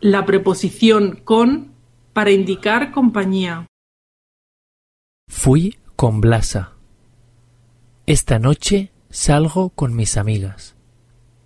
La preposición con para indicar compañía. Fui con Blasa. Esta noche salgo con mis amigas.